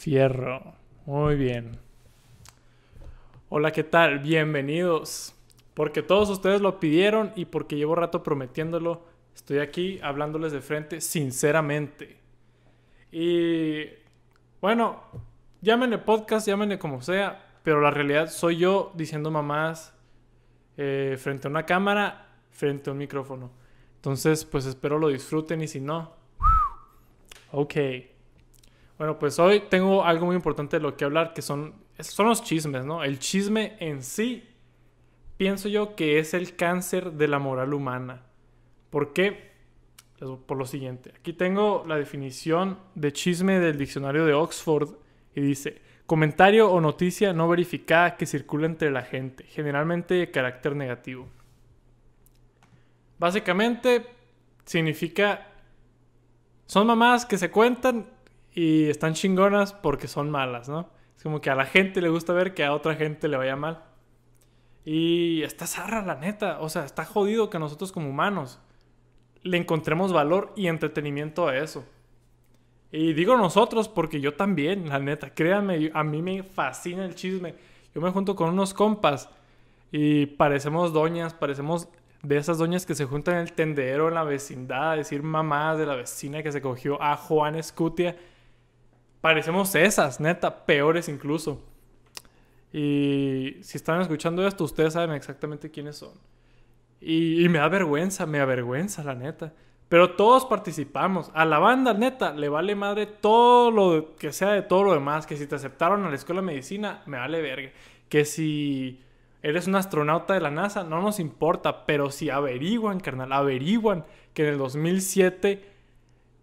Fierro. Muy bien. Hola, ¿qué tal? Bienvenidos. Porque todos ustedes lo pidieron y porque llevo rato prometiéndolo, estoy aquí hablándoles de frente sinceramente. Y bueno, llámenle podcast, llámenle como sea, pero la realidad soy yo diciendo mamás eh, frente a una cámara, frente a un micrófono. Entonces, pues espero lo disfruten y si no, ok. Bueno, pues hoy tengo algo muy importante de lo que hablar, que son, son los chismes, ¿no? El chisme en sí, pienso yo que es el cáncer de la moral humana. ¿Por qué? Por lo siguiente. Aquí tengo la definición de chisme del diccionario de Oxford y dice, comentario o noticia no verificada que circula entre la gente, generalmente de carácter negativo. Básicamente significa, son mamás que se cuentan y están chingonas porque son malas, ¿no? Es como que a la gente le gusta ver que a otra gente le vaya mal. Y está zarra, la neta. O sea, está jodido que nosotros como humanos le encontremos valor y entretenimiento a eso. Y digo nosotros porque yo también, la neta. Créanme, a mí me fascina el chisme. Yo me junto con unos compas y parecemos doñas, parecemos de esas doñas que se juntan en el tendero en la vecindad a decir mamás de la vecina que se cogió a Juan Escutia parecemos esas, neta, peores incluso. Y si están escuchando esto, ustedes saben exactamente quiénes son. Y, me da vergüenza, me avergüenza, la neta. Pero todos participamos. A la banda, neta, le vale madre todo lo que sea de todo lo demás. Que si te aceptaron a la escuela de medicina, me vale verga. Que si eres un astronauta de la NASA, no nos importa. Pero si averiguan, carnal, averiguan que en el 2007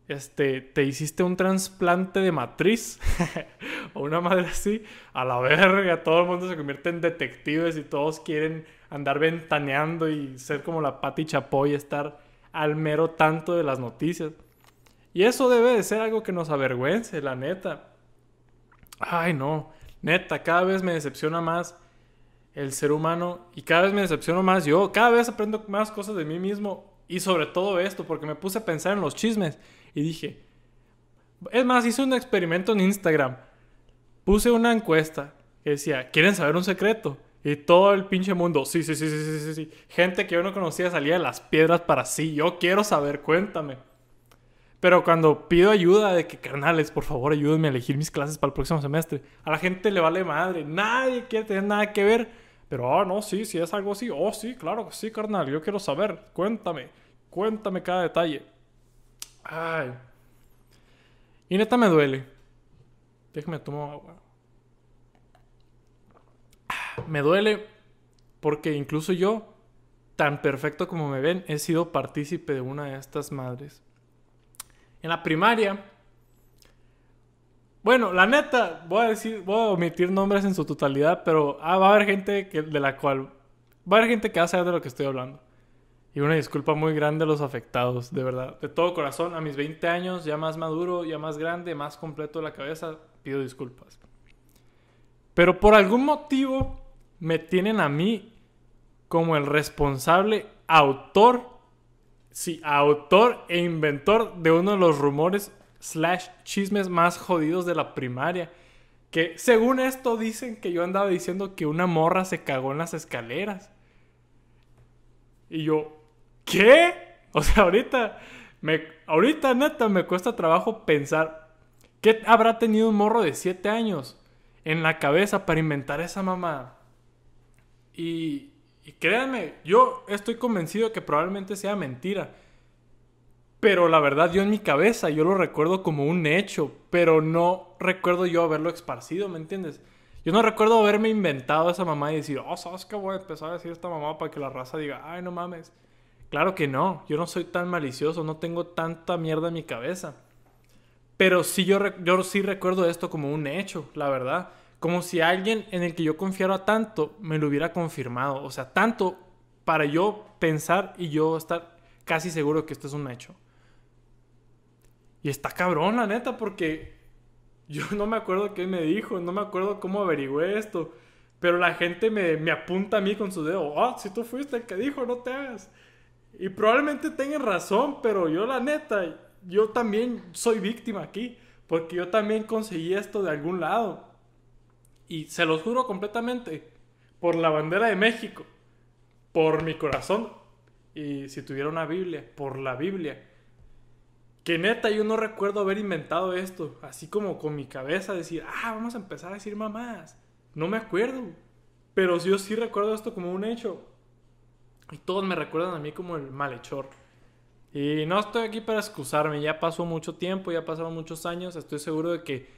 este, te hiciste un trasplante de matriz o una madre así, a la verga, todo el mundo se convierte en detectives y todos quieren andar ventaneando y ser como la Pati Chapoy, estar al mero tanto de las noticias. Y eso debe de ser algo que nos avergüence, la neta. Ay, no, neta, cada vez me decepciona más el ser humano y cada vez me decepciono más yo, cada vez aprendo más cosas de mí mismo y sobre todo esto, porque me puse a pensar en los chismes y dije, es más, hice un experimento en Instagram. Puse una encuesta que decía, ¿quieren saber un secreto? Y todo el pinche mundo, sí, sí, sí, sí, sí, sí. Gente que yo no conocía salía de las piedras para sí. Yo quiero saber, cuéntame. Pero cuando pido ayuda de que, carnales, por favor, ayúdenme a elegir mis clases para el próximo semestre, a la gente le vale madre. Nadie quiere tener nada que ver. Pero, ah, no, sí, si es algo así. Oh, sí, claro sí, carnal. Yo quiero saber. Cuéntame. Cuéntame cada detalle. Ay. Y neta me duele. Déjame tomar agua. Me duele porque incluso yo, tan perfecto como me ven, he sido partícipe de una de estas madres. En la primaria, bueno, la neta, voy a decir, voy a omitir nombres en su totalidad, pero ah, va a haber gente que, de la cual, va a haber gente que va a saber de lo que estoy hablando. Y una disculpa muy grande a los afectados, de verdad. De todo corazón, a mis 20 años, ya más maduro, ya más grande, más completo la cabeza, pido disculpas. Pero por algún motivo me tienen a mí como el responsable autor, sí, autor e inventor de uno de los rumores slash chismes más jodidos de la primaria. Que según esto dicen que yo andaba diciendo que una morra se cagó en las escaleras. Y yo, ¿Qué? O sea, ahorita, me, ahorita neta me cuesta trabajo pensar qué habrá tenido un morro de 7 años en la cabeza para inventar esa mamá. Y, y créanme, yo estoy convencido que probablemente sea mentira. Pero la verdad, yo en mi cabeza, yo lo recuerdo como un hecho, pero no recuerdo yo haberlo esparcido, ¿me entiendes? Yo no recuerdo haberme inventado esa mamá y decir, oh, ¿sabes qué voy a empezar a decir esta mamá para que la raza diga, ay, no mames? Claro que no, yo no soy tan malicioso, no tengo tanta mierda en mi cabeza. Pero sí yo, sí recuerdo esto como un hecho, la verdad. Como si alguien en el que yo confiara tanto me lo hubiera confirmado. O sea, tanto para yo pensar y yo estar casi seguro que esto es un hecho. Y está cabrón, la neta, porque yo no me acuerdo qué me dijo, no me acuerdo cómo averigüé esto. Pero la gente me, apunta a mí con su dedo. Ah, si tú fuiste el que dijo, no te hagas. Y probablemente tengan razón, pero yo la neta, yo también soy víctima aquí. porque yo también conseguí esto de algún lado. Y se los juro completamente, por la bandera de México, por mi corazón, y si tuviera una Biblia, por la Biblia. Que neta, yo no recuerdo haber inventado esto, así como con mi cabeza decir, ah, vamos a empezar a decir mamás. No me acuerdo, pero yo sí recuerdo esto como un hecho. Y todos me recuerdan a mí como el malhechor. Y no estoy aquí para excusarme, ya pasó mucho tiempo, ya pasaron muchos años, estoy seguro de que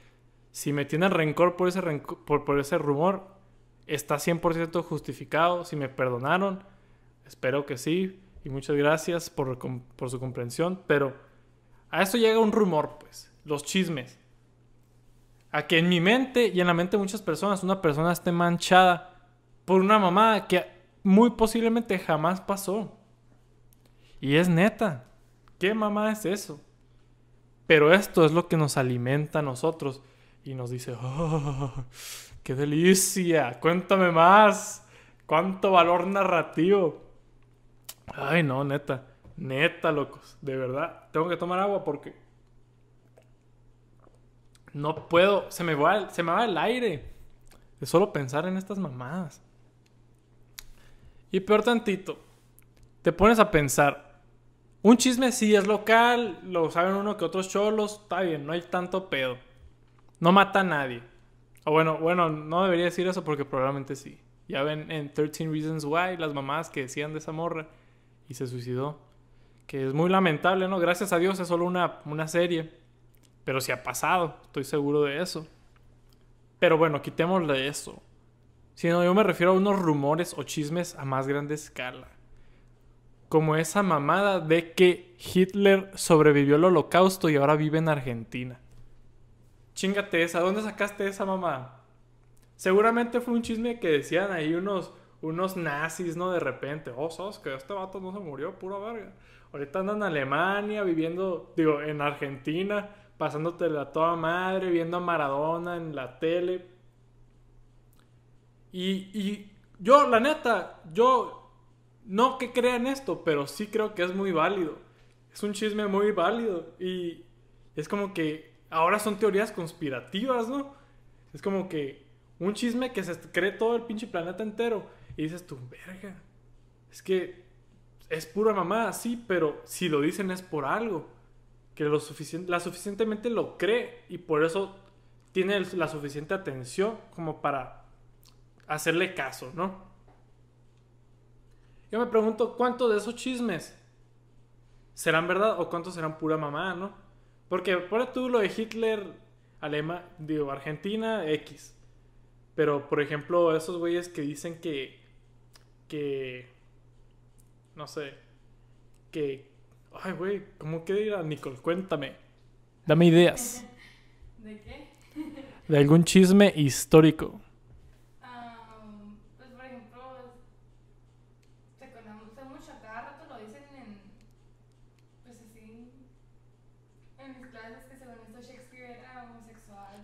si me tienen rencor por ese, por, ese rumor, está 100% justificado, si me perdonaron, espero que sí, y muchas gracias por, por su comprensión, pero a esto llega un rumor, pues, los chismes. A que en mi mente y en la mente de muchas personas una persona esté manchada por una mamá que muy posiblemente jamás pasó. Y es neta. ¿Qué mamá es eso? Pero esto es lo que nos alimenta a nosotros y nos dice, oh, ¡qué delicia! Cuéntame más. ¿Cuánto valor narrativo? Ay, no, neta. Neta, locos. De verdad. Tengo que tomar agua porque... No puedo. Se me va, se me va el aire. De solo pensar en estas mamadas. Y peor tantito, te pones a pensar, un chisme sí es local, lo saben uno que otros cholos, está bien, no hay tanto pedo. No mata a nadie. O bueno, bueno, no debería decir eso porque probablemente sí. Ya ven en 13 Reasons Why las mamás que decían de esa morra y se suicidó. Que es muy lamentable, ¿no? Gracias a Dios es solo una, una serie. Pero sí ha pasado, estoy seguro de eso. Pero bueno, quitémosle eso. Sino yo me refiero a unos rumores o chismes a más grande escala. Como esa mamada de que Hitler sobrevivió al holocausto y ahora vive en Argentina. Chingate esa, ¿dónde sacaste esa mamá? Seguramente fue un chisme que decían ahí unos, unos nazis, ¿no? De repente, oh, sabes que este vato no se murió, pura verga. Ahorita andan en Alemania, viviendo, digo, en Argentina, pasándote la toda madre, viendo a Maradona en la tele. Y, yo, la neta, yo no que crea en esto, pero sí creo que es muy válido. Es un chisme muy válido. Y es como que ahora son teorías conspirativas, ¿no? Es como que un chisme que se cree todo el pinche planeta entero. Y dices tú, verga. Es que es pura mamá, sí, pero si lo dicen es por algo. Que lo suficiente, la suficientemente lo cree y por eso tiene la suficiente atención como para hacerle caso, ¿no? Yo me pregunto, ¿cuántos de esos chismes serán verdad o cuántos serán pura mamá, ¿no? Porque por tú lo de Hitler, Alema, digo, Argentina, X. Pero, por ejemplo, esos güeyes que dicen que, que, no sé, que, ay, güey, ¿cómo que dirá Nicole? Cuéntame. Dame ideas. ¿De qué? De algún chisme histórico.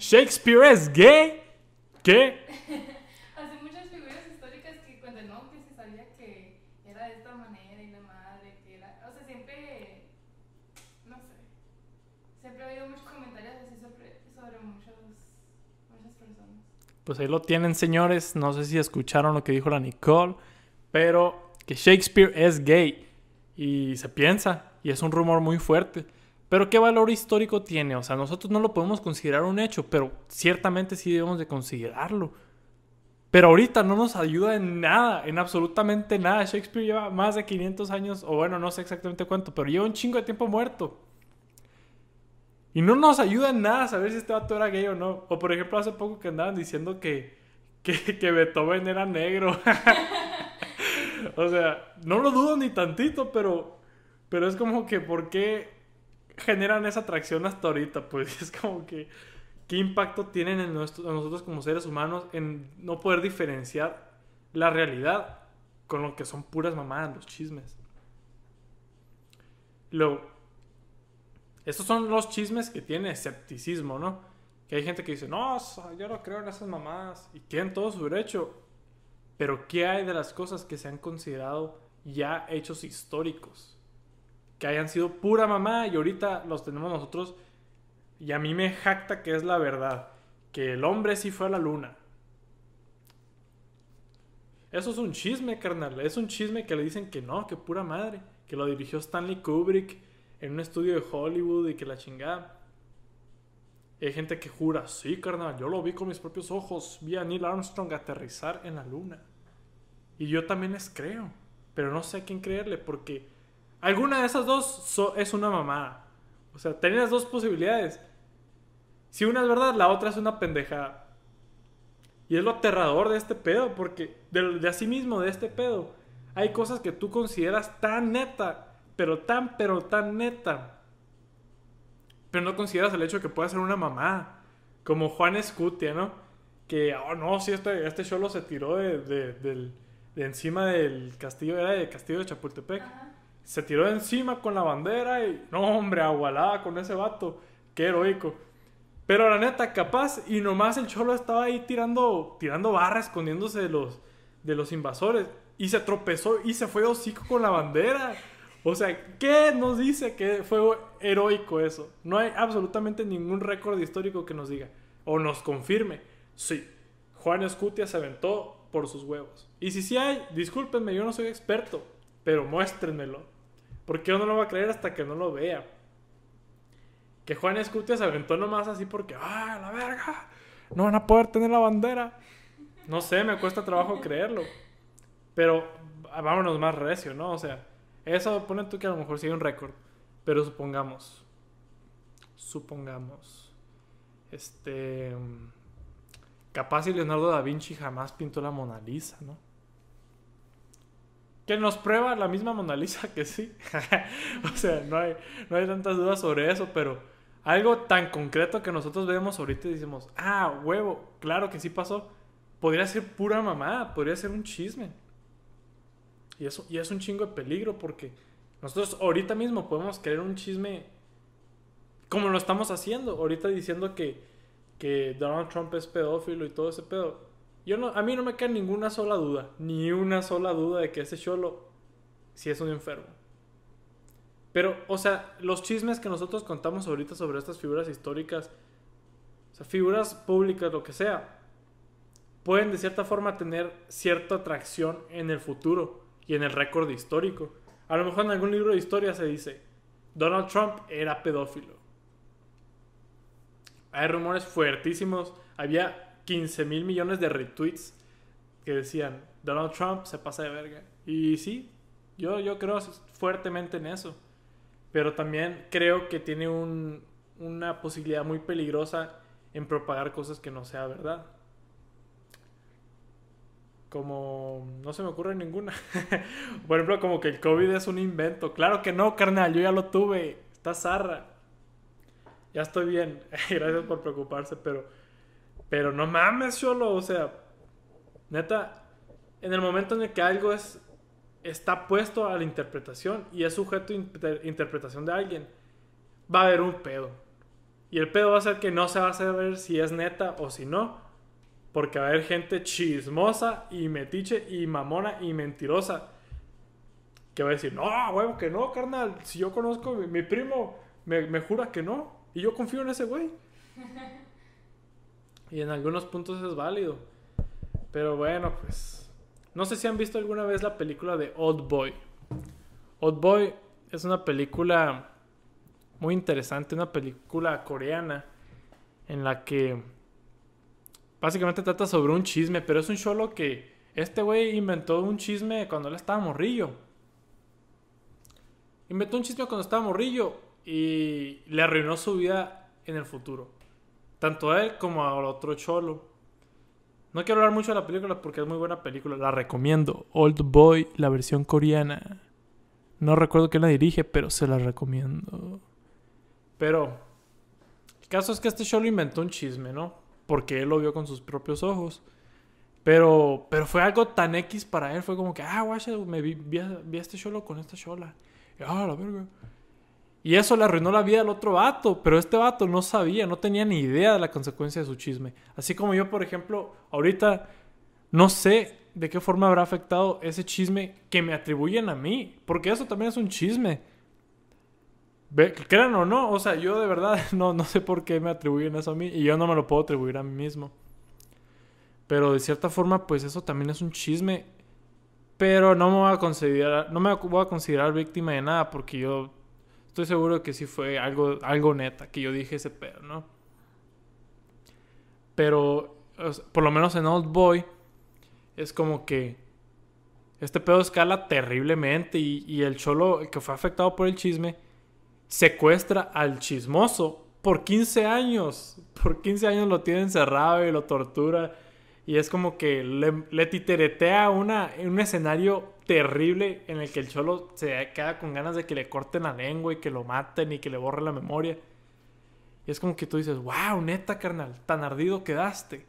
Shakespeare es gay. ¿Qué? Hace muchas figuras históricas que cuentan, no, que se sabía que era de esta manera y la madre, que era. O sea, siempre. No sé. Siempre ha habido muchos comentarios así sobre, sobre muchos, muchas personas. Pues ahí lo tienen, señores. No sé si escucharon lo que dijo la Nicole, pero que Shakespeare es gay. Y se piensa, y es un rumor muy fuerte. Pero ¿qué valor histórico tiene? O sea, nosotros no lo podemos considerar un hecho, pero ciertamente sí debemos de considerarlo. Pero ahorita no nos ayuda en nada, en absolutamente nada. Shakespeare lleva más de 500 años, o bueno, no sé exactamente cuánto, pero lleva un chingo de tiempo muerto. Y no nos ayuda en nada saber si este vato era gay o no. O por ejemplo, hace poco que andaban diciendo que, que, que Beethoven era negro. o sea, no lo dudo ni tantito, pero, pero es como que, ¿por qué generan esa atracción hasta ahorita, pues es como que qué impacto tienen en, nosotros como seres humanos en no poder diferenciar la realidad con lo que son puras mamadas, los chismes. Luego, estos son los chismes que tiene escepticismo, ¿no? Que hay gente que dice, no, yo no creo en esas mamadas y tienen todo su derecho. Pero ¿qué hay de las cosas que se han considerado ya hechos históricos? Que hayan sido pura mamá y ahorita los tenemos nosotros Y a mí me jacta que es la verdad. Que el hombre sí fue a la luna. Eso es un chisme, carnal. Es un chisme que le dicen que no, que pura madre. Que lo dirigió Stanley Kubrick en un estudio de Hollywood y que la chingada. Hay gente que jura, sí, carnal, yo lo vi con mis propios ojos. Vi a Neil Armstrong aterrizar en la luna. Y yo también les creo. Pero no sé a quién creerle porque alguna de esas dos es una mamada. O sea, tenías dos posibilidades. Si una es verdad, la otra es una pendejada. Y es lo aterrador de este pedo, porque de, de sí mismo, de este pedo, hay cosas que tú consideras tan neta, pero tan, pero tan neta. Pero no consideras el hecho de que pueda ser una mamá. Como Juan Escutia, ¿no? Que, oh no, si este, este cholo se tiró de, de, encima del castillo, era del castillo de Chapultepec. Se tiró de encima con la bandera y, no, hombre, agualada con ese vato. Qué heroico. Pero la neta, capaz, y nomás el cholo estaba ahí tirando, tirando barra, escondiéndose de los, de los invasores. Y se tropezó y se fue hocico con la bandera. O sea, ¿qué nos dice que fue heroico eso? No hay absolutamente ningún récord histórico que nos diga o nos confirme. Sí, Juan Escutia se aventó por sus huevos. Y si sí hay, discúlpenme, yo no soy experto, pero muéstrenmelo. Porque yo no lo voy a creer hasta que no lo vea que Juan Escutia se aventó nomás así porque, ¡ah, la verga! No van a poder tener la bandera. No sé, me cuesta trabajo creerlo. Pero vámonos más recio, ¿no? O sea, eso pone tú que a lo mejor hay un récord. Pero supongamos. Supongamos. Este. Capaz y Leonardo da Vinci jamás pintó la Mona Lisa, ¿no? Que nos prueba la misma Mona Lisa que sí. o sea, no hay, no hay tantas dudas sobre eso, pero algo tan concreto que nosotros vemos ahorita y decimos, ah, huevo, claro que sí pasó. Podría ser pura mamá, podría ser un chisme. Y eso y es un chingo de peligro porque nosotros ahorita mismo podemos creer un chisme como lo estamos haciendo. Ahorita diciendo que, que Donald Trump es pedófilo y todo ese pedo. Yo no, a mí no me cae ninguna sola duda, ni una sola duda de que ese cholo sí es un enfermo. Pero, o sea, los chismes que nosotros contamos ahorita sobre estas figuras históricas, o sea, figuras públicas, lo que sea, pueden de cierta forma tener cierta atracción en el futuro y en el récord histórico. A lo mejor en algún libro de historia se dice, Donald Trump era pedófilo. Hay rumores fuertísimos, había 15 mil millones de retweets que decían, Donald Trump se pasa de verga. Y sí, yo, yo creo fuertemente en eso pero también creo que tiene una posibilidad muy peligrosa en propagar cosas que no sea verdad. Como no se me ocurre ninguna. Por ejemplo, como que el COVID es un invento. Claro que no, carnal, yo ya lo tuve. Está zarra. Ya estoy bien. Gracias por preocuparse, pero pero no mames, solo, o sea, neta, en el momento en el que algo es está puesto a la interpretación y es sujeto a interpretación de alguien, va a haber un pedo. Y el pedo va a ser que no se va a saber si es neta o si no. Porque va a haber gente chismosa y metiche y mamona y mentirosa. Que va a decir, no, huevo, que no, carnal. Si yo conozco, mi, mi primo me, me, jura que no. Y yo confío en ese güey. y en algunos puntos es válido. Pero bueno, pues no sé si han visto alguna vez la película de Old Boy. Old Boy es una película muy interesante, una película coreana en la que básicamente trata sobre un chisme, pero es un solo que este güey inventó un chisme cuando él estaba morrillo. Inventó un chisme cuando estaba morrillo y le arruinó su vida en el futuro. Tanto a él como al otro cholo. No quiero hablar mucho de la película porque es muy buena película. La recomiendo. Old Boy, la versión coreana. No recuerdo quién la dirige, pero se la recomiendo. Pero el caso es que este show lo inventó un chisme, ¿no? Porque él lo vio con sus propios ojos. Pero, pero fue algo tan X para él. Fue como que, ah, guacha, me vi, vi, este show con esta shola. ah, la verga. Y eso le arruinó la vida al otro vato, pero este vato no sabía, no tenía ni idea de la consecuencia de su chisme. Así como yo, por ejemplo, ahorita no sé de qué forma habrá afectado ese chisme que me atribuyen a mí, porque eso también es un chisme. Crean o no, o sea, yo de verdad no, no sé por qué me atribuyen eso a mí y yo no me lo puedo atribuir a mí mismo. Pero de cierta forma, pues eso también es un chisme. Pero no me voy a considerar, no me voy a considerar víctima de nada porque yo estoy seguro que sí fue algo, algo neta, que yo dije ese pedo, ¿no? Pero, por lo menos en Old Boy, es como que este pedo escala terriblemente y, el cholo que fue afectado por el chisme secuestra al chismoso por 15 años. Por 15 años lo tiene encerrado y lo tortura. Y es como que le, le titeretea una, un escenario terrible en el que el cholo se queda con ganas de que le corten la lengua y que lo maten y que le borren la memoria. Y es como que tú dices, wow, neta, carnal, tan ardido quedaste.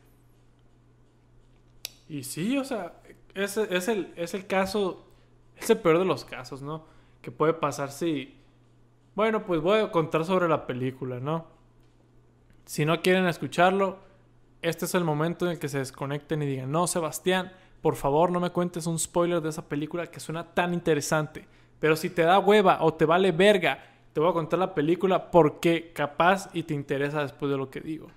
Y sí, o sea, es, es, el, es el caso, es el peor de los casos, ¿no? Que puede pasar si... Bueno, pues voy a contar sobre la película, ¿no? Si no quieren escucharlo, este es el momento en el que se desconecten y digan, no, Sebastián, por favor no me cuentes un spoiler de esa película que suena tan interesante. Pero si te da hueva o te vale verga, te voy a contar la película porque capaz y te interesa después de lo que digo.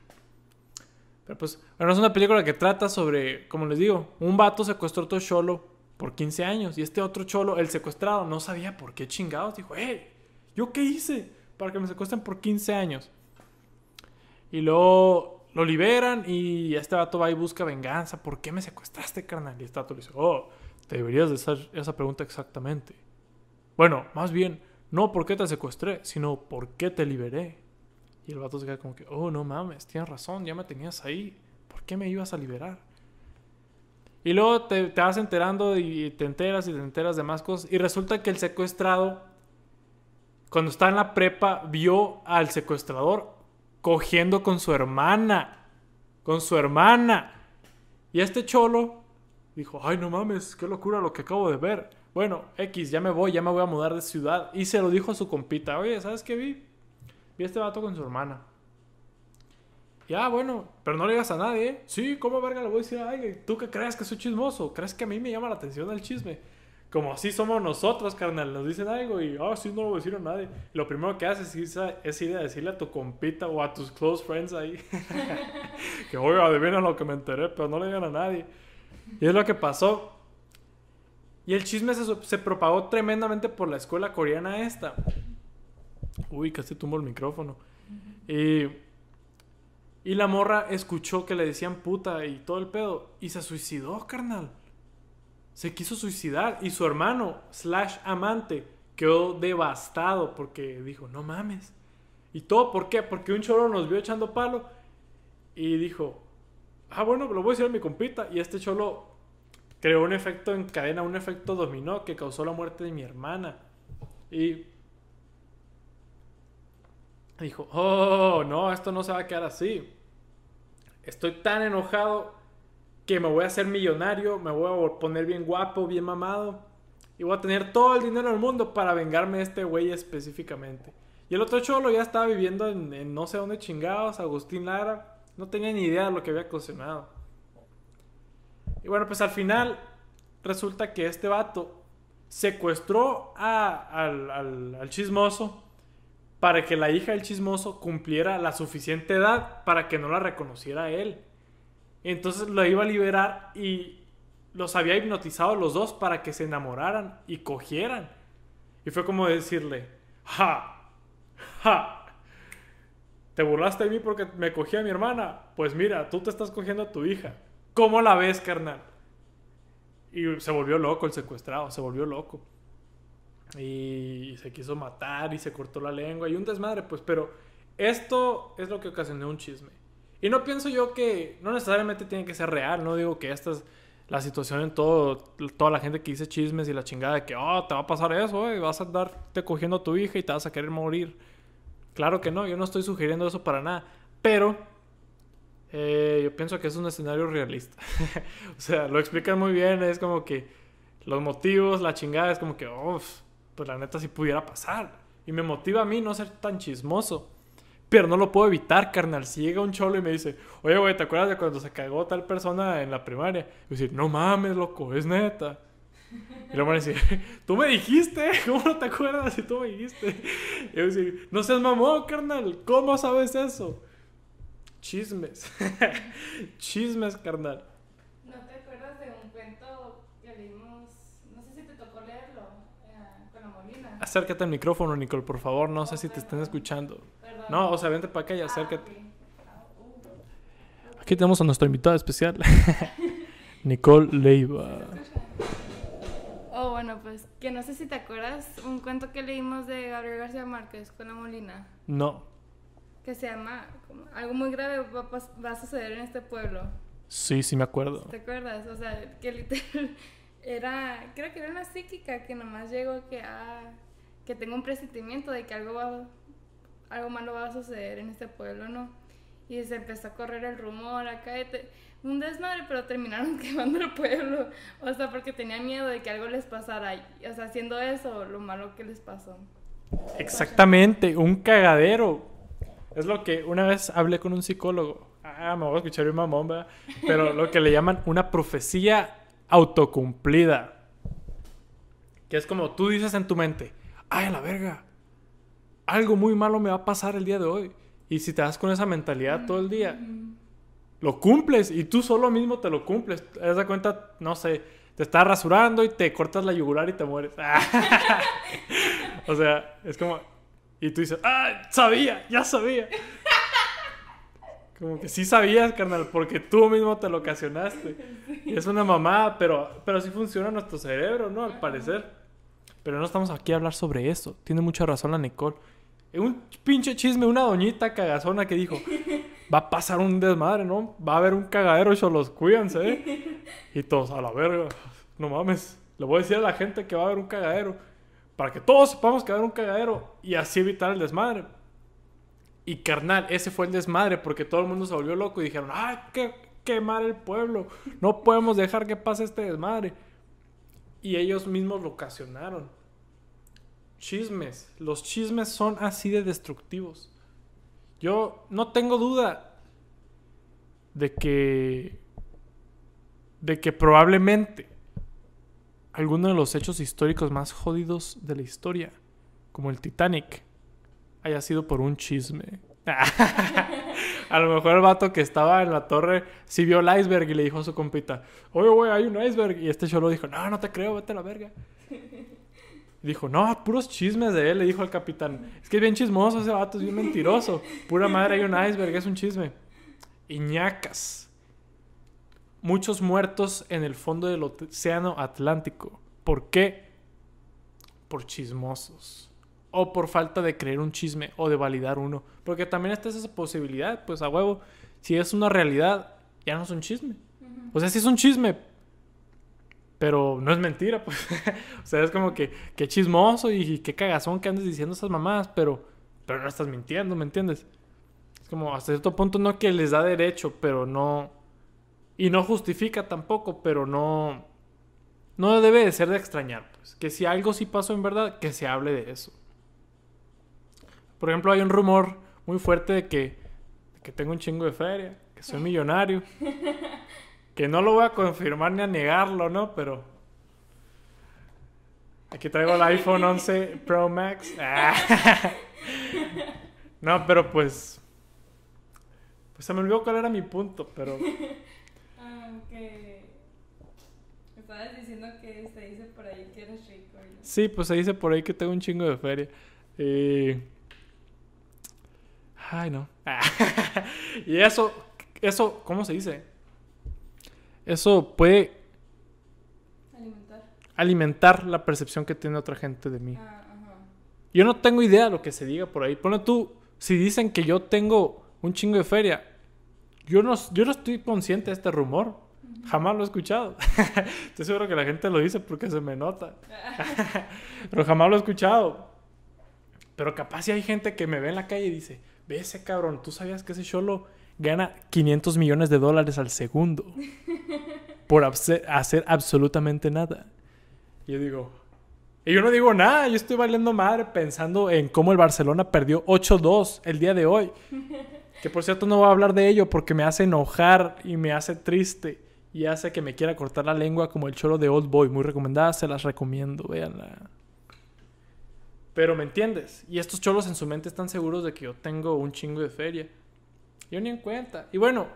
Pero pues, bueno, es una película que trata sobre, como les digo, un vato secuestró a otro cholo por 15 años y este otro cholo, el secuestrado, no sabía por qué chingados. Dijo, hey, ¿yo qué hice para que me secuestren por 15 años? Y luego lo liberan y este vato va y busca venganza. ¿Por qué me secuestraste, carnal? Y este vato le dice, oh, te deberías de hacer esa pregunta exactamente. Bueno, más bien, no por qué te secuestré, sino por qué te liberé. Y el vato se queda como que, oh, no mames, tienes razón, ya me tenías ahí. ¿Por qué me ibas a liberar? Y luego te, te vas enterando y te enteras y te enteras de más cosas. Y resulta que el secuestrado, cuando está en la prepa, vio al secuestrador cogiendo con su hermana. Con su hermana. Y este cholo dijo, ay no mames, qué locura lo que acabo de ver. Bueno, X, ya me voy, ya me voy a mudar de ciudad. Y se lo dijo a su compita, oye, ¿sabes qué vi? Vi a este vato con su hermana. Ya, bueno, pero no le digas a nadie, ¿eh? Sí, ¿cómo verga le voy a decir a alguien? ¿Tú que crees que soy chismoso? ¿Crees que a mí me llama la atención el chisme? Como así somos nosotros, carnal. Nos dicen algo y, ah, sí, no lo voy a decir a nadie. lo primero que haces es, ir a decirle a tu compita o a tus close friends ahí. que, oiga, adivina lo que me enteré, pero no le digan a nadie. Y es lo que pasó. Y el chisme se, se propagó tremendamente por la escuela coreana esta. Uy, casi tumbo el micrófono. Y, y la morra escuchó que le decían puta y todo el pedo. Y se suicidó, carnal se quiso suicidar y su hermano, slash amante, quedó devastado porque dijo, no mames. ¿Y todo por qué? Porque un cholo nos vio echando palo y dijo, ah, bueno, lo voy a decir a mi compita. Y este cholo creó un efecto en cadena, un efecto dominó que causó la muerte de mi hermana. Y dijo, oh, no, esto no se va a quedar así. Estoy tan enojado que me voy a hacer millonario, me voy a poner bien guapo, bien mamado. Y voy a tener todo el dinero del mundo para vengarme de este güey específicamente. Y el otro cholo ya estaba viviendo en, no sé dónde chingados, Agustín Lara. No tenía ni idea de lo que había ocasionado. Y bueno, pues al final resulta que este vato secuestró al, al chismoso para que la hija del chismoso cumpliera la suficiente edad para que no la reconociera él. Entonces lo iba a liberar y los había hipnotizado los dos para que se enamoraran y cogieran. Y fue como decirle, ja, ja, ¿te burlaste de mí porque me cogí a mi hermana? Pues mira, tú te estás cogiendo a tu hija. ¿Cómo la ves, carnal? Y se volvió loco el secuestrado, se volvió loco. Y se quiso matar y se cortó la lengua y un desmadre, pues, pero esto es lo que ocasionó un chisme. Y no pienso yo que no necesariamente tiene que ser real, no digo que esta es la situación en todo, toda la gente que dice chismes y la chingada de que, oh, te va a pasar eso, y vas a andarte cogiendo a tu hija y te vas a querer morir. Claro que no, yo no estoy sugiriendo eso para nada, pero eh, yo pienso que es un escenario realista. o sea, lo explican muy bien, es como que los motivos, la chingada, es como que, oh, pues la neta sí pudiera pasar. Y me motiva a mí no ser tan chismoso. Pero no lo puedo evitar, carnal. Si llega un cholo y me dice, oye, güey, ¿te acuerdas de cuando se cagó tal persona en la primaria? Y decir, no mames, loco, es neta. Y luego me decía, tú me dijiste, ¿cómo no te acuerdas si tú me dijiste? Y yo decía, no seas mamón, carnal, ¿cómo sabes eso? Chismes. Chismes, carnal. ¿No te acuerdas de un cuento que leímos? No sé si te tocó leerlo eh, con la Molina. Acércate al micrófono, Nicole, por favor, no sé si te estén perdón. escuchando. No, o sea, vente para acá y acércate. Ah. Aquí tenemos a nuestra invitada especial, Nicole Leiva. Oh, bueno, pues que no sé si te acuerdas un cuento que leímos de Gabriel García Márquez con la Molina, No, que se llama como, Algo muy grave va, a pas- va a suceder en este pueblo. sí, sí me acuerdo. ¿Te acuerdas? O sea, que literal era, creo que era una psíquica que nomás llegó que, ah, que tengo un presentimiento de que algo va, algo malo va a suceder en este pueblo, ¿no? Y se empezó a correr el rumor acá, de un desmadre, pero terminaron quemando el pueblo, o sea, porque tenían miedo de que algo les pasara, o sea, haciendo eso, lo malo que les pasó. Exactamente, un cagadero. Es lo que una vez hablé con un psicólogo. Ah, me voy a escuchar un mamón, ¿verdad? Pero lo que le llaman una profecía autocumplida. Que es como tú dices en tu mente, ay, la verga, algo muy malo me va a pasar el día de hoy. Y si te das con esa mentalidad todo el día, lo cumples y tú solo mismo te lo cumples. Te das cuenta, no sé, te estás rasurando y te cortas la yugular y te mueres. o sea, es como. Y tú dices, ¡ah! Sabía, ya sabía. Como que sí sabías, carnal, porque tú mismo te lo ocasionaste. Y es una mamada, pero, pero sí funciona nuestro cerebro, ¿no? Al parecer. Pero no estamos aquí a hablar sobre eso. Tiene mucha razón la Nicole. Un pinche chisme, una doñita cagazona que dijo, va a pasar un desmadre, ¿no? Va a haber un cagadero, los cuídense, ¿eh? Y todos, a la verga, no mames. Le voy a decir a la gente que va a haber un cagadero. Para que todos sepamos que va a haber un cagadero y así evitar el desmadre. Y carnal, ese fue el desmadre porque todo el mundo se volvió loco y dijeron, ¡ay, que quemar el pueblo! No podemos dejar que pase este desmadre. Y ellos mismos lo ocasionaron. Chismes. Los chismes son así de destructivos. Yo no tengo duda de que de que probablemente alguno de los hechos históricos más jodidos de la historia, como el Titanic, haya sido por un chisme. a lo mejor el vato que estaba en la torre sí vio el iceberg y le dijo a su compita, oye, güey, hay un iceberg. Y este cholo dijo, no, no te creo, vete a la verga. Y dijo, no, puros chismes de él, le dijo al capitán. Es que es bien chismoso ese vato, es bien mentiroso. Pura madre, hay un iceberg, es un chisme. Iñacas. Muchos muertos en el fondo del océano Atlántico. ¿Por qué? Por chismosos. O por falta de creer un chisme o de validar uno. Porque también está esa posibilidad, pues a huevo. Si es una realidad, ya no es un chisme. O sea, sí es un chisme, pero no es mentira, pues. o sea, es como que qué chismoso y, qué cagazón que andes diciendo esas mamadas, pero, pero no estás mintiendo, ¿me entiendes? Es como hasta cierto punto no que les da derecho, pero no... Y no justifica tampoco, pero no... No debe de ser de extrañar, pues. Que si algo sí pasó en verdad, que se hable de eso. Por ejemplo, hay un rumor muy fuerte de que, de que tengo un chingo de feria, que soy millonario. Que no lo voy a confirmar ni a negarlo, ¿no? Pero. Aquí traigo el iPhone 11 Pro Max. Ah. No, pero pues. Pues se me olvidó cuál era mi punto, pero. Aunque estabas diciendo que se dice por ahí que eres rico. y- Sí, pues se dice por ahí que tengo un chingo de feria. Eh, Ay, no. y eso, eso, ¿cómo se dice? Eso puede Alimentar. alimentar la percepción que tiene otra gente de mí. Ah, ajá. Yo no tengo idea de lo que se diga por ahí. Pone tú, si dicen que yo tengo un chingo de feria, yo no, yo no estoy consciente de este rumor. Jamás lo he escuchado. Estoy seguro que la gente lo dice porque se me nota. Pero jamás lo he escuchado. Pero capaz si hay gente que me ve en la calle y dice, ve ese cabrón, ¿tú sabías que ese cholo gana 500 millones de dólares al segundo? Por hacer absolutamente nada. Y yo digo, y yo no digo nada, yo estoy valiendo madre pensando en cómo el Barcelona perdió 8-2 el día de hoy. Que por cierto no voy a hablar de ello porque me hace enojar y me hace triste y hace que me quiera cortar la lengua como el cholo de Old Boy. Muy recomendada, se las recomiendo, véanla. Pero me entiendes. Y estos cholos en su mente están seguros de que yo tengo un chingo de feria. Yo ni en cuenta. Y bueno,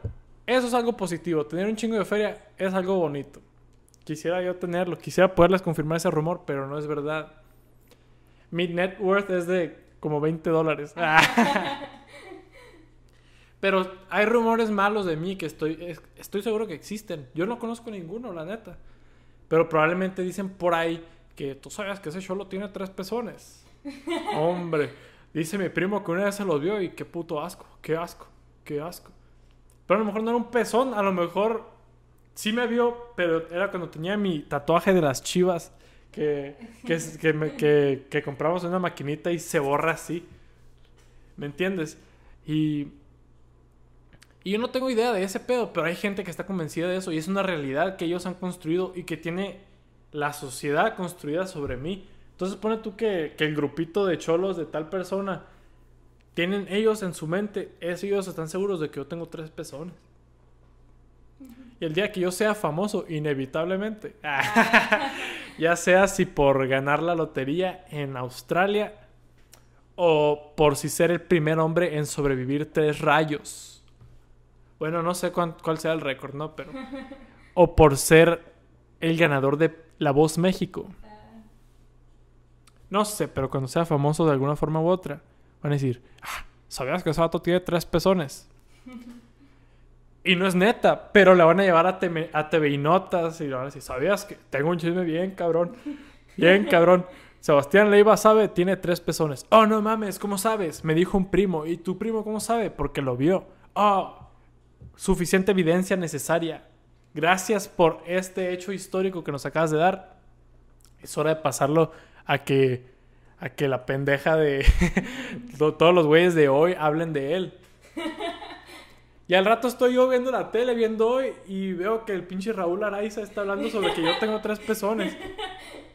eso es algo positivo. Tener un chingo de feria es algo bonito. Quisiera yo tenerlo. Quisiera poderles confirmar ese rumor, pero no es verdad. Mi net worth es de como 20 dólares. pero hay rumores malos de mí que estoy, es- estoy seguro que existen. Yo no conozco ninguno, la neta. Pero probablemente dicen por ahí que tú sabes que ese cholo tiene tres pezones. Hombre, dice mi primo que una vez se los vio y qué puto asco, qué asco, qué asco. Pero a lo mejor no era un pezón, a lo mejor sí me vio, pero era cuando tenía mi tatuaje de las chivas que, que, que compramos en una maquinita y se borra así. ¿Me entiendes? Y, y yo no tengo idea de ese pedo, pero hay gente que está convencida de eso y es una realidad que ellos han construido y que tiene la sociedad construida sobre mí. Entonces pone tú que, que el grupito de cholos de tal persona tienen ellos en su mente, ellos están seguros de que yo tengo tres pezones. Y el día que yo sea famoso, inevitablemente, ya sea si por ganar la lotería en Australia o por si ser el primer hombre en sobrevivir tres rayos. Bueno, no sé cuán- cuál sea el récord, ¿no? Pero... O por ser el ganador de La Voz México. No sé, pero cuando sea famoso de alguna forma u otra, van a decir, ah, ¿sabías que ese vato tiene tres pezones? Y no es neta, pero le van a llevar a, TV y Notas y le van a decir, ¿sabías que tengo un chisme bien cabrón? Bien cabrón. Sebastián Leiva sabe, tiene tres pezones. Oh, no mames, ¿cómo sabes? Me dijo un primo. ¿Y tu primo cómo sabe? Porque lo vio. Oh, suficiente evidencia necesaria. Gracias por este hecho histórico que nos acabas de dar. Es hora de pasarlo a que a que la pendeja de to- todos los güeyes de hoy hablen de él. Y al rato estoy yo viendo la tele, viendo hoy, y veo que el pinche Raúl Araiza está hablando sobre que yo tengo tres pezones.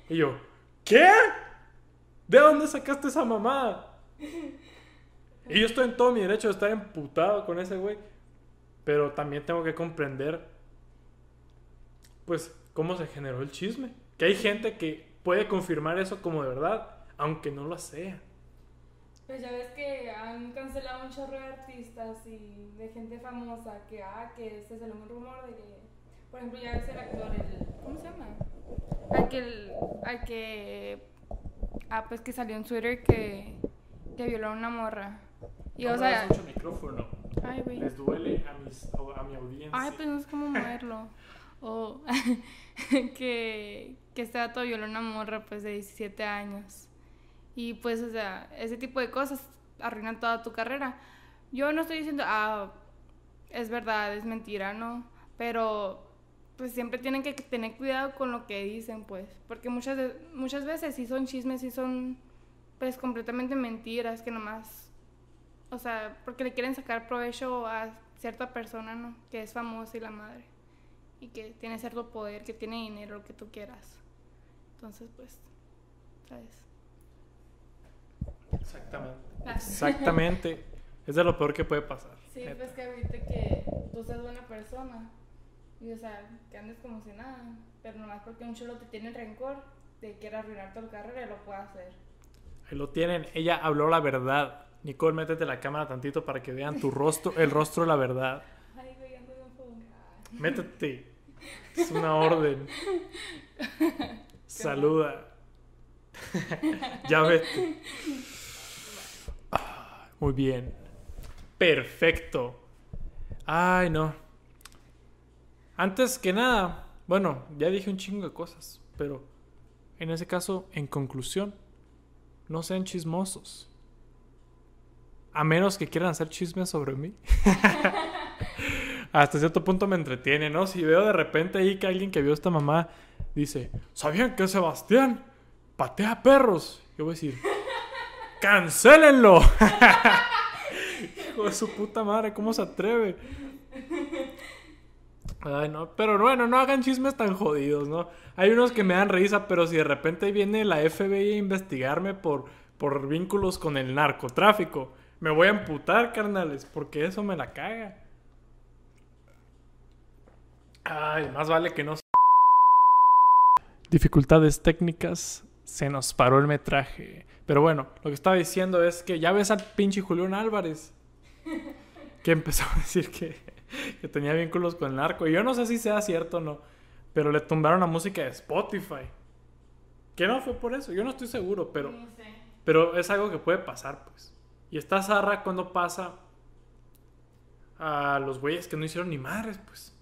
Y yo, ¿qué? ¿De dónde sacaste esa mamada? Y yo estoy en todo mi derecho de estar emputado con ese güey. Pero también tengo que comprender, pues, cómo se generó el chisme. Que hay gente que puede confirmar eso como de verdad, aunque no lo sea. Pues ya ves que han cancelado un chorro de artistas y de gente famosa que, ah, que se salió un rumor de que, por ejemplo, ya ves el actor, el, ¿cómo se llama? Al que, al que, ah, pues que salió en Twitter que, que violó a una morra. Y o sea, mucho micrófono. ay, güey. Les duele a, mis, a mi audiencia. Ay, pues no sé cómo moverlo. O que, que este dato violó a una morra pues de 17 años. Y pues, o sea, ese tipo de cosas arruinan toda tu carrera. Yo no estoy diciendo, ah, es verdad, es mentira, no. Pero pues siempre tienen que tener cuidado con lo que dicen, pues. Porque muchas, muchas veces sí son chismes, sí son pues completamente mentiras que nomás o sea, porque le quieren sacar provecho a cierta persona, ¿no? Que es famosa y la madre. Y que tiene cierto poder, que tiene dinero, lo que tú quieras. Entonces, pues, ¿sabes? Exactamente. Exactamente. es de lo peor que puede pasar. Sí, neta. pues que ahorita que tú seas buena persona. Y, o sea, que andes como si nada. Pero nomás porque un chulo te tiene rencor de que quiere arruinar tu carrera, lo puede hacer. Ahí lo tienen. Ella habló la verdad. Nicole, métete la cámara tantito para que vean tu rostro, el rostro de la verdad. Ay, güey, ando bien. Métete. Es una orden. Saluda. ya vete. Muy bien. Perfecto. Ay, no. Antes que nada, bueno, ya dije un chingo de cosas, pero en ese caso, en conclusión, no sean chismosos. A menos que quieran hacer chismes sobre mí. Hasta cierto punto me entretiene, ¿no? Si veo de repente ahí que alguien que vio esta mamá dice, ¿sabían que Sebastián patea perros? Yo voy a decir, ¡cancélenlo! Hijo de su puta madre, ¿cómo se atreve? Ay, no, pero bueno, no hagan chismes tan jodidos, ¿no? Hay unos que me dan risa, pero si de repente viene la FBI a investigarme por, por vínculos con el narcotráfico, me voy a amputar, carnales, porque eso me la caga. Ay, más vale que no. Dificultades técnicas. Se nos paró el metraje. Pero bueno, lo que estaba diciendo es que ya ves al pinche Julián Álvarez. Que empezó a decir que, que tenía vínculos con el narco. Y yo no sé si sea cierto o no. Pero le tumbaron la música de Spotify. Que no fue por eso. Yo no estoy seguro, pero. No sé. Pero es algo que puede pasar, pues. Y está zarra cuando pasa a los güeyes que no hicieron ni madres, pues.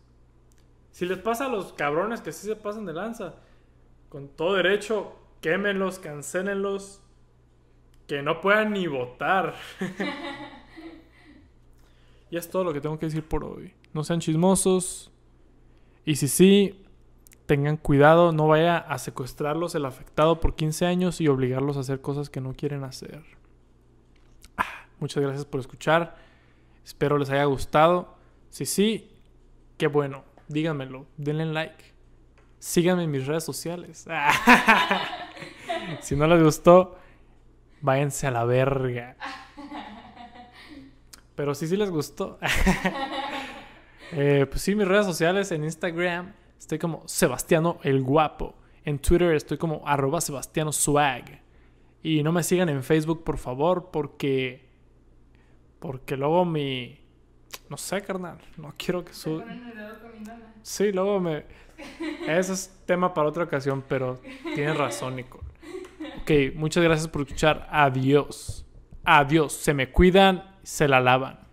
Si les pasa a los cabrones que sí se pasan de lanza, con todo derecho, quémenlos, cancélenlos, que no puedan ni votar. y es todo lo que tengo que decir por hoy. No sean chismosos. Y si sí, tengan cuidado, no vaya a secuestrarlos el afectado por 15 años y obligarlos a hacer cosas que no quieren hacer. Ah, muchas gracias por escuchar. Espero les haya gustado. Si sí, qué bueno. Díganmelo. Denle like. Síganme en mis redes sociales. si no les gustó, váyanse a la verga. Pero si sí les gustó. Eh, pues sí, mis redes sociales en Instagram estoy como Sebastiano el Guapo. En Twitter estoy como arroba Sebastiano Swag. Y no me sigan en Facebook, por favor, porque. Porque luego mi. No sé, carnal. No quiero que suba. Sí, luego me. Ese es tema para otra ocasión, pero tienes razón, Nicole. Ok, muchas gracias por escuchar. Adiós. Adiós. Se me cuidan, se la lavan.